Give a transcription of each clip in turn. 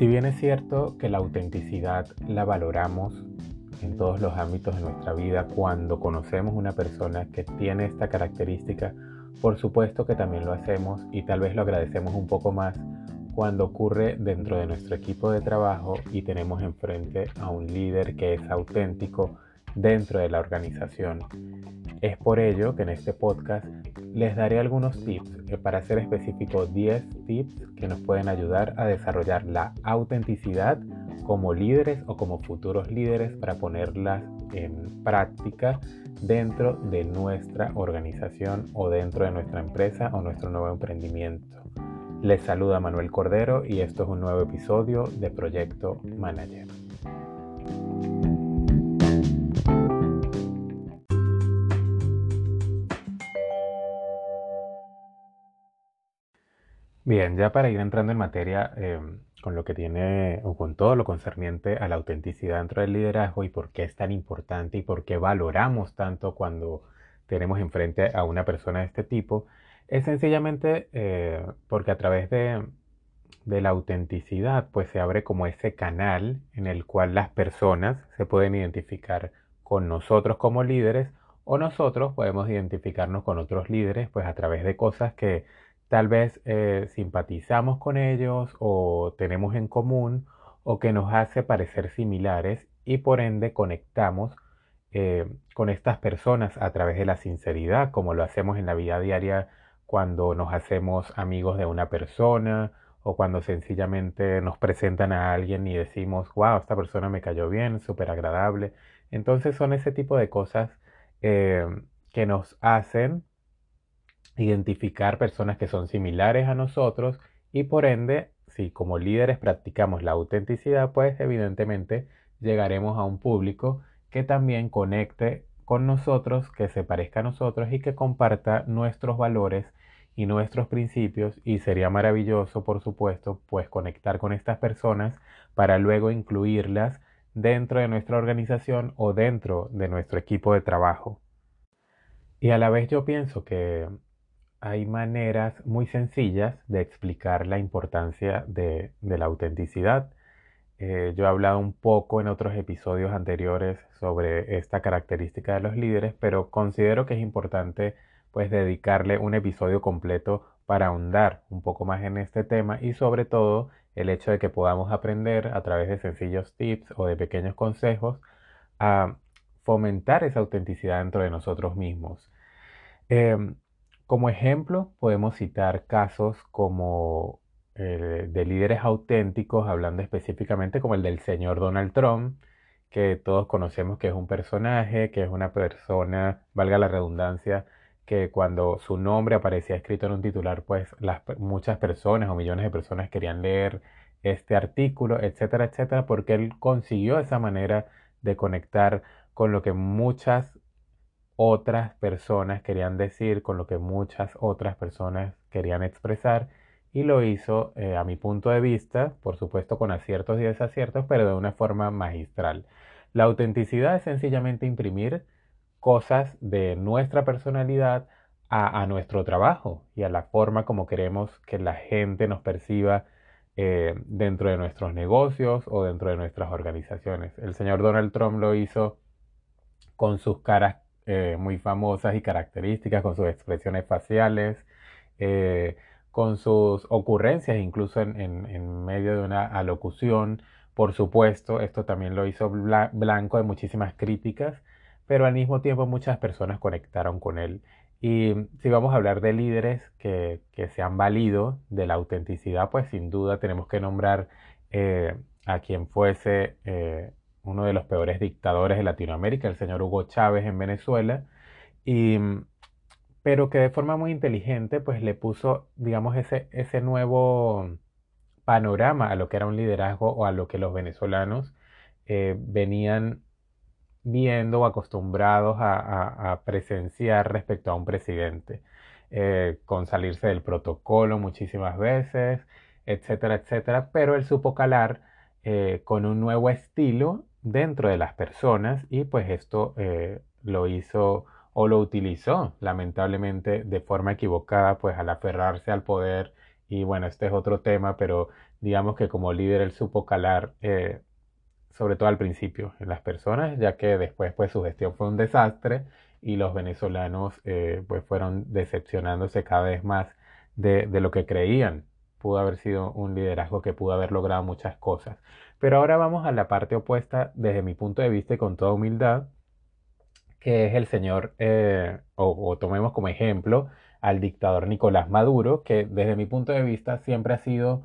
Si bien es cierto que la autenticidad la valoramos en todos los ámbitos de nuestra vida, cuando conocemos una persona que tiene esta característica, por supuesto que también lo hacemos y tal vez lo agradecemos un poco más cuando ocurre dentro de nuestro equipo de trabajo y tenemos enfrente a un líder que es auténtico dentro de la organización. Es por ello que en este podcast les daré algunos tips, eh, para ser específico 10 tips que nos pueden ayudar a desarrollar la autenticidad como líderes o como futuros líderes para ponerlas en práctica dentro de nuestra organización o dentro de nuestra empresa o nuestro nuevo emprendimiento. Les saluda Manuel Cordero y esto es un nuevo episodio de Proyecto Manager. Bien, ya para ir entrando en materia em, con lo que tiene o con todo lo concerniente a la autenticidad dentro del liderazgo y por qué es tan importante y por qué valoramos tanto cuando tenemos enfrente a una persona de este tipo, es sencillamente eh, porque a través de, de la autenticidad pues se abre como ese canal en el cual las personas se pueden identificar con nosotros como líderes o nosotros podemos identificarnos con otros líderes pues a través de cosas que tal vez eh, simpatizamos con ellos o tenemos en común o que nos hace parecer similares y por ende conectamos eh, con estas personas a través de la sinceridad, como lo hacemos en la vida diaria cuando nos hacemos amigos de una persona o cuando sencillamente nos presentan a alguien y decimos, wow, esta persona me cayó bien, súper agradable. Entonces son ese tipo de cosas eh, que nos hacen identificar personas que son similares a nosotros y por ende, si como líderes practicamos la autenticidad, pues evidentemente llegaremos a un público que también conecte con nosotros, que se parezca a nosotros y que comparta nuestros valores y nuestros principios y sería maravilloso, por supuesto, pues conectar con estas personas para luego incluirlas dentro de nuestra organización o dentro de nuestro equipo de trabajo. Y a la vez yo pienso que hay maneras muy sencillas de explicar la importancia de, la autenticidad. Eh, yo he hablado un poco en otros episodios anteriores sobre esta característica de los líderes, pero considero que es importante pues dedicarle un episodio completo para ahondar un poco más en este tema y sobre todo el hecho de que podamos aprender a través de sencillos tips o de pequeños consejos a fomentar esa autenticidad dentro de nosotros mismos. Em, como ejemplo, podemos citar casos como eh, de líderes auténticos, hablando específicamente como el del señor Donald Trump, que todos conocemos que es un personaje, que es una persona, valga la redundancia, que cuando su nombre aparecía escrito en un titular, pues las, muchas personas o millones de personas querían leer este artículo, etcétera, etcétera, porque él consiguió esa manera de conectar con lo que muchas otras personas querían decir, con lo que muchas otras personas querían expresar y lo hizo eh, a mi punto de vista, por supuesto con aciertos y desaciertos, pero de una forma magistral. La autenticidad es sencillamente imprimir cosas de nuestra personalidad a, nuestro trabajo y a la forma como queremos que la gente nos perciba eh, dentro de nuestros negocios o dentro de nuestras organizaciones. El señor Donald Trump lo hizo con sus caras eh, muy famosas y características, con sus expresiones faciales, eh, con sus ocurrencias, incluso en, medio de una alocución. Por supuesto, esto también lo hizo blanco de muchísimas críticas, pero al mismo tiempo muchas personas conectaron con él. Y si vamos a hablar de líderes que, se han valido de la autenticidad, pues sin duda tenemos que nombrar eh, a quien fuese uno de los peores dictadores de Latinoamérica, el señor Hugo Chávez en Venezuela, y, pero que de forma muy inteligente pues le puso, digamos, ese, ese nuevo panorama a lo que era un liderazgo o a lo que los venezolanos eh, venían viendo o acostumbrados a, presenciar respecto a un presidente, eh, con salirse del protocolo muchísimas veces, etcétera, etcétera, pero él supo calar eh, con un nuevo estilo dentro de las personas y pues esto eh, lo hizo o lo utilizó lamentablemente de forma equivocada pues al aferrarse al poder y bueno, este es otro tema, pero digamos que como líder él supo calar, eh, sobre todo al principio, en las personas, ya que después pues su gestión fue un desastre y los venezolanos eh, pues fueron decepcionándose cada vez más de, de lo que creían. Pudo haber sido un liderazgo que pudo haber logrado muchas cosas. Pero ahora vamos a la parte opuesta desde mi punto de vista y con toda humildad, que es el señor, eh, o, tomemos como ejemplo al dictador Nicolás Maduro, que desde mi punto de vista siempre ha sido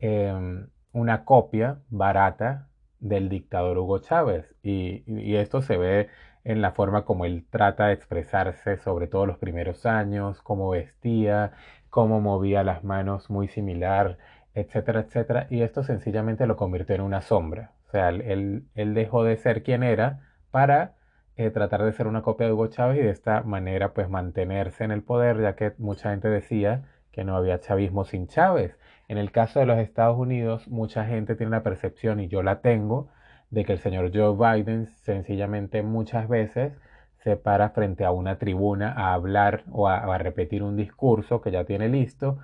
em, una copia barata del dictador Hugo Chávez. Y, esto se ve en la forma como él trata de expresarse, sobre todo los primeros años, cómo vestía, cómo movía las manos muy similar, etcétera, etcétera. Y esto sencillamente lo convirtió en una sombra. O sea, él, él dejó de ser quien era para eh, tratar de ser una copia de Hugo Chávez y de esta manera pues mantenerse en el poder, ya que mucha gente decía que no había chavismo sin Chávez. En el caso de los Estados Unidos, mucha gente tiene la percepción, y yo la tengo, de que el señor Joe Biden sencillamente muchas veces se para frente a una tribuna a hablar o a, repetir un discurso que ya tiene listo,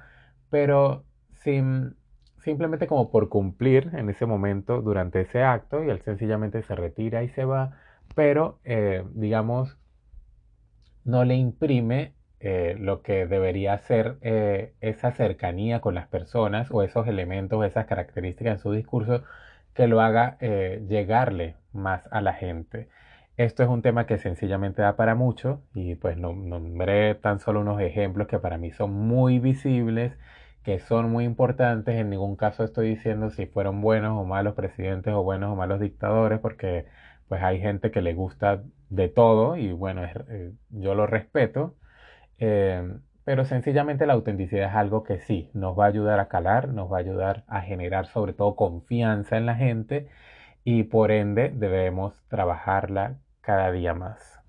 pero sin, simplemente como por cumplir en ese momento durante ese acto y él sencillamente se retira y se va pero eh, digamos, no le imprime eh, lo que debería ser eh, esa cercanía con las personas o esos elementos, esas características en su discurso que lo haga llegarle más a la gente. Esto es un tema que sencillamente da para mucho y pues nombré tan solo unos ejemplos que para mí son muy visibles, que son muy importantes. En ningún caso estoy diciendo si fueron buenos o malos presidentes o buenos o malos dictadores porque pues hay gente que le gusta de todo y bueno, eh, yo lo respeto, eh, pero sencillamente la autenticidad es algo que sí, nos va a ayudar a calar, nos va a ayudar a generar sobre todo confianza en la gente y por ende debemos trabajarla cada día más.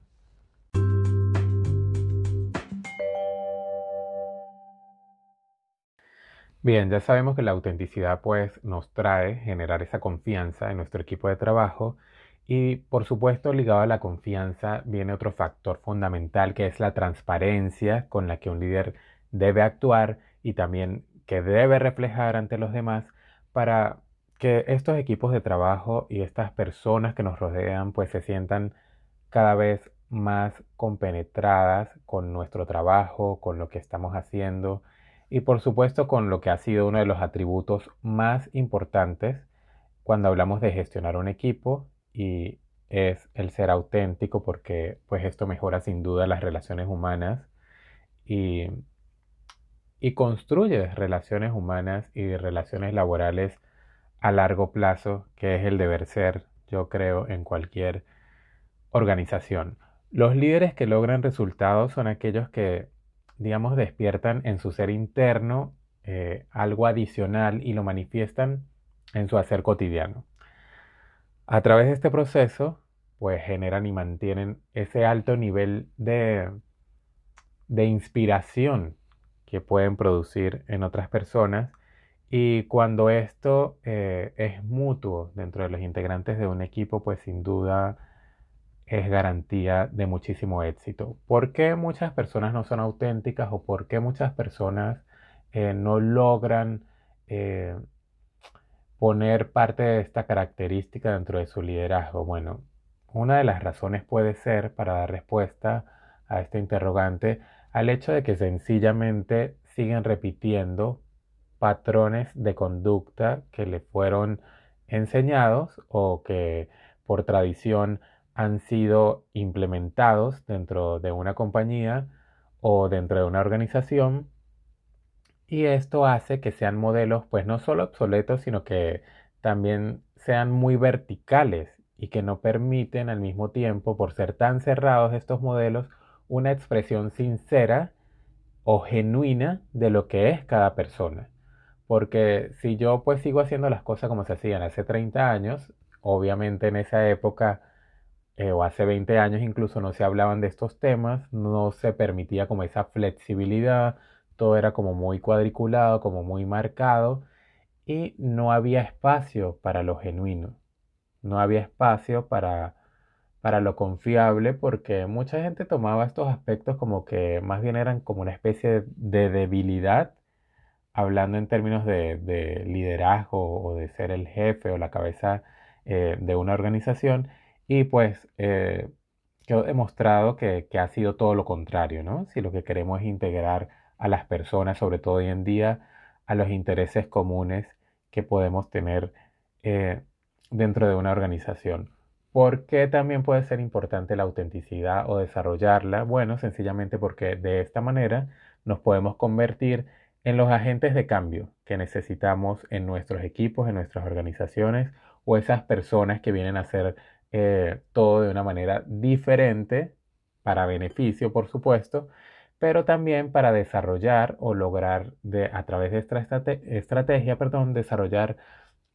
Bien, ya sabemos que la autenticidad pues nos trae generar esa confianza en nuestro equipo de trabajo y por supuesto, ligado a la confianza, viene otro factor fundamental que es la transparencia con la que un líder debe actuar y también que debe reflejar ante los demás para que estos equipos de trabajo y estas personas que nos rodean pues se sientan cada vez más compenetradas con nuestro trabajo, con lo que estamos haciendo y por supuesto con lo que ha sido uno de los atributos más importantes cuando hablamos de gestionar un equipo y es el ser auténtico porque pues esto mejora sin duda las relaciones humanas y, y construye relaciones humanas y relaciones laborales a largo plazo, que es el deber ser, yo creo, en cualquier organización. Los líderes que logran resultados son aquellos que, digamos, despiertan en su ser interno eh, algo adicional y lo manifiestan en su hacer cotidiano. A través de este proceso, pues generan y mantienen ese alto nivel de, de inspiración que pueden producir en otras personas y cuando esto eh, es mutuo dentro de los integrantes de un equipo, pues sin duda es garantía de muchísimo éxito. ¿Por qué muchas personas no son auténticas o por qué muchas personas eh, no logran eh, poner parte de esta característica dentro de su liderazgo? Bueno, una de las razones puede ser, para dar respuesta a este interrogante, al hecho de que sencillamente siguen repitiendo patrones de conducta que le fueron enseñados o que por tradición han sido implementados dentro de una compañía o dentro de una organización y esto hace que sean modelos pues no solo obsoletos, sino que también sean muy verticales y que no permiten al mismo tiempo, por ser tan cerrados estos modelos, una expresión sincera o genuina de lo que es cada persona. Porque si yo pues sigo haciendo las cosas como se hacían hace 30 años, obviamente en esa época eh, o hace 20 años incluso no se hablaban de estos temas, no se permitía como esa flexibilidad, todo era como muy cuadriculado, como muy marcado y no había espacio para lo genuino, no había espacio para, para lo confiable porque mucha gente tomaba estos aspectos como que más bien eran como una especie de debilidad hablando en términos de, liderazgo o de ser el jefe o la cabeza eh, de una organización y pues eh, quedó demostrado que, ha sido todo lo contrario, ¿no? Si lo que queremos es integrar a las personas, sobre todo hoy en día, a los intereses comunes que podemos tener eh, dentro de una organización. ¿Por qué también puede ser importante la autenticidad o desarrollarla? Bueno, sencillamente porque de esta manera nos podemos convertir en los agentes de cambio que necesitamos en nuestros equipos, en nuestras organizaciones o esas personas que vienen a hacer eh, todo de una manera diferente para beneficio, por supuesto, pero también para desarrollar o lograr de, a través de esta estrategia, perdón, desarrollar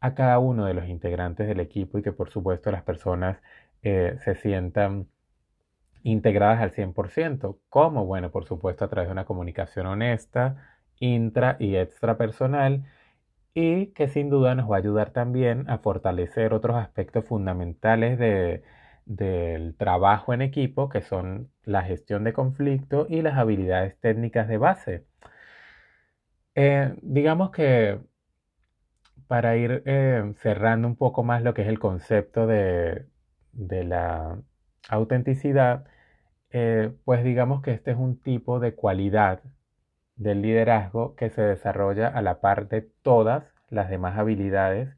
a cada uno de los integrantes del equipo y que por supuesto las personas eh, se sientan integradas al 100%. ¿Cómo? Bueno, por supuesto a través de una comunicación honesta, intra y extrapersonal y que sin duda nos va a ayudar también a fortalecer otros aspectos fundamentales del trabajo en equipo, que son la gestión de conflicto y las habilidades técnicas de base. Eh, digamos que para ir eh, cerrando un poco más lo que es el concepto de, la autenticidad, eh, pues digamos que este es un tipo de cualidad del liderazgo que se desarrolla a la par de todas las demás habilidades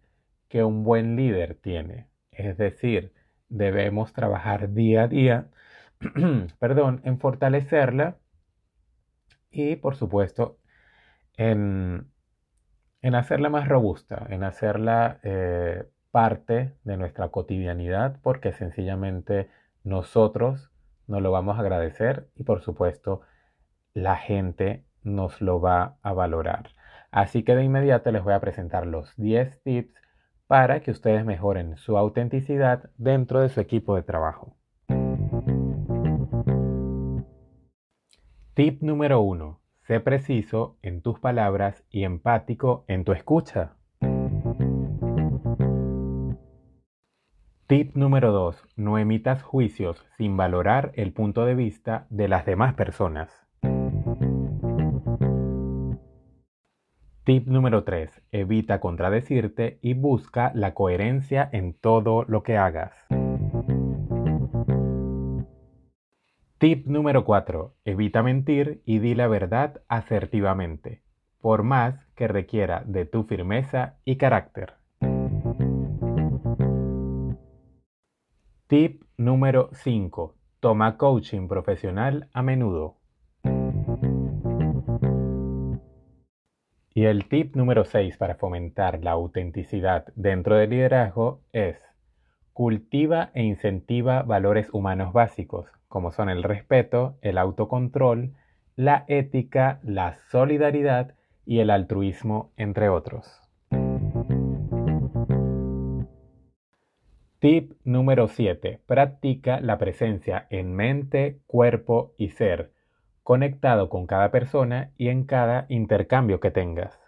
que un buen líder tiene. Es decir, debemos trabajar día a día, perdón, en fortalecerla y por supuesto en, hacerla más robusta, en hacerla eh, parte de nuestra cotidianidad porque sencillamente nosotros nos lo vamos a agradecer y por supuesto la gente nos lo va a valorar. Así que de inmediato les voy a presentar los 10 tips para que ustedes mejoren su autenticidad dentro de su equipo de trabajo. Tip número 1. Sé preciso en tus palabras y empático en tu escucha. Tip número 2. No emitas juicios sin valorar el punto de vista de las demás personas. Tip número 3. Evita contradecirte y busca la coherencia en todo lo que hagas. Tip número 4. Evita mentir y di la verdad asertivamente, por más que requiera de tu firmeza y carácter. Tip número 5. Toma coaching profesional a menudo. Y el tip número 6 para fomentar la autenticidad dentro del liderazgo es cultiva e incentiva valores humanos básicos, como son el respeto, el autocontrol, la ética, la solidaridad y el altruismo, entre otros. Tip número 7. Practica la presencia en mente, cuerpo y ser conectado con cada persona y en cada intercambio que tengas.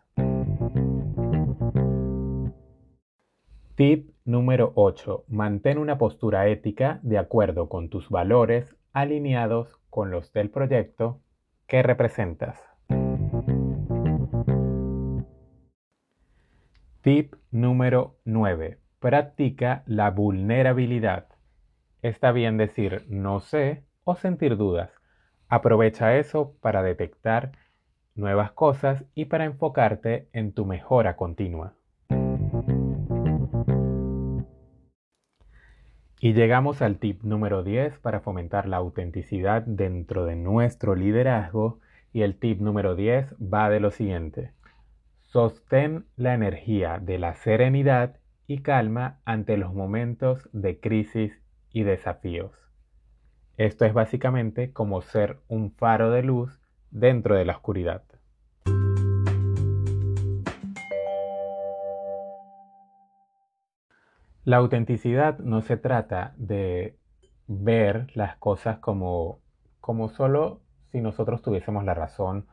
Tip número 8. Mantén una postura ética de acuerdo con tus valores alineados con los del proyecto que representas. Tip número 9. Practica la vulnerabilidad. Está bien decir no sé o sentir dudas Aprovecha eso para detectar nuevas cosas y para enfocarte en tu mejora continua. Y llegamos al tip número 10 para fomentar la autenticidad dentro de nuestro liderazgo. Y el tip número 10 va de lo siguiente. Sostén la energía de la serenidad y calma ante los momentos de crisis y desafíos. Esto es básicamente como ser un faro de luz dentro de la oscuridad. La autenticidad no se trata de ver las cosas como, como solo si nosotros tuviésemos la razón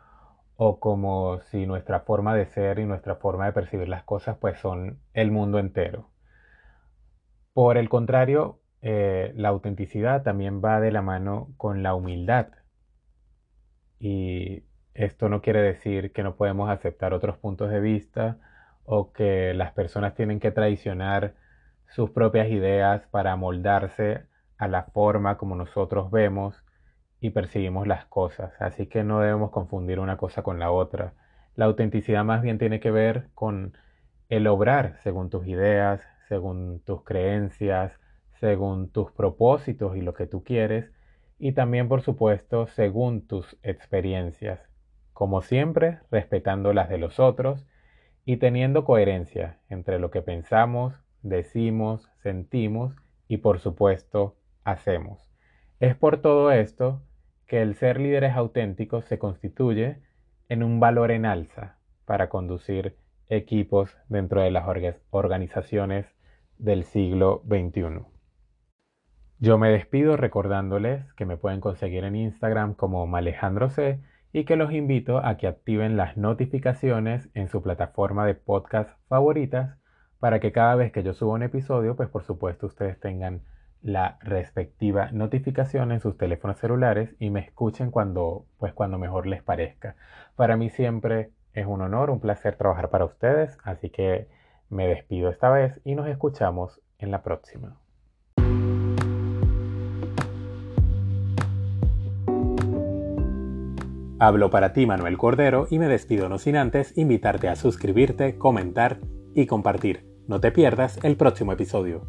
o como si nuestra forma de ser y nuestra forma de percibir las cosas pues son el mundo entero. Por el contrario, eh, la autenticidad también va de la mano con la humildad. Y esto no quiere decir que no podemos aceptar otros puntos de vista o que las personas tienen que traicionar sus propias ideas para moldarse a la forma como nosotros vemos y percibimos las cosas. Así que no debemos confundir una cosa con la otra. La autenticidad más bien tiene que ver con el obrar según tus ideas, según tus creencias, según tus propósitos y lo que tú quieres, y también por supuesto según tus experiencias, como siempre respetando las de los otros y teniendo coherencia entre lo que pensamos, decimos, sentimos y por supuesto hacemos. Es por todo esto que el ser líderes auténticos se constituye en un valor en alza para conducir equipos dentro de las organizaciones del siglo XXI. Yo me despido recordándoles que me pueden conseguir en Instagram como Malejandro C y que los invito a que activen las notificaciones en su plataforma de podcast favoritas para que cada vez que yo suba un episodio, pues por supuesto ustedes tengan la respectiva notificación en sus teléfonos celulares y me escuchen cuando, pues cuando mejor les parezca. Para mí siempre es un honor, un placer trabajar para ustedes, así que me despido esta vez y nos escuchamos en la próxima. Hablo para ti Manuel Cordero y me despido no sin antes invitarte a suscribirte, comentar y compartir. No te pierdas el próximo episodio.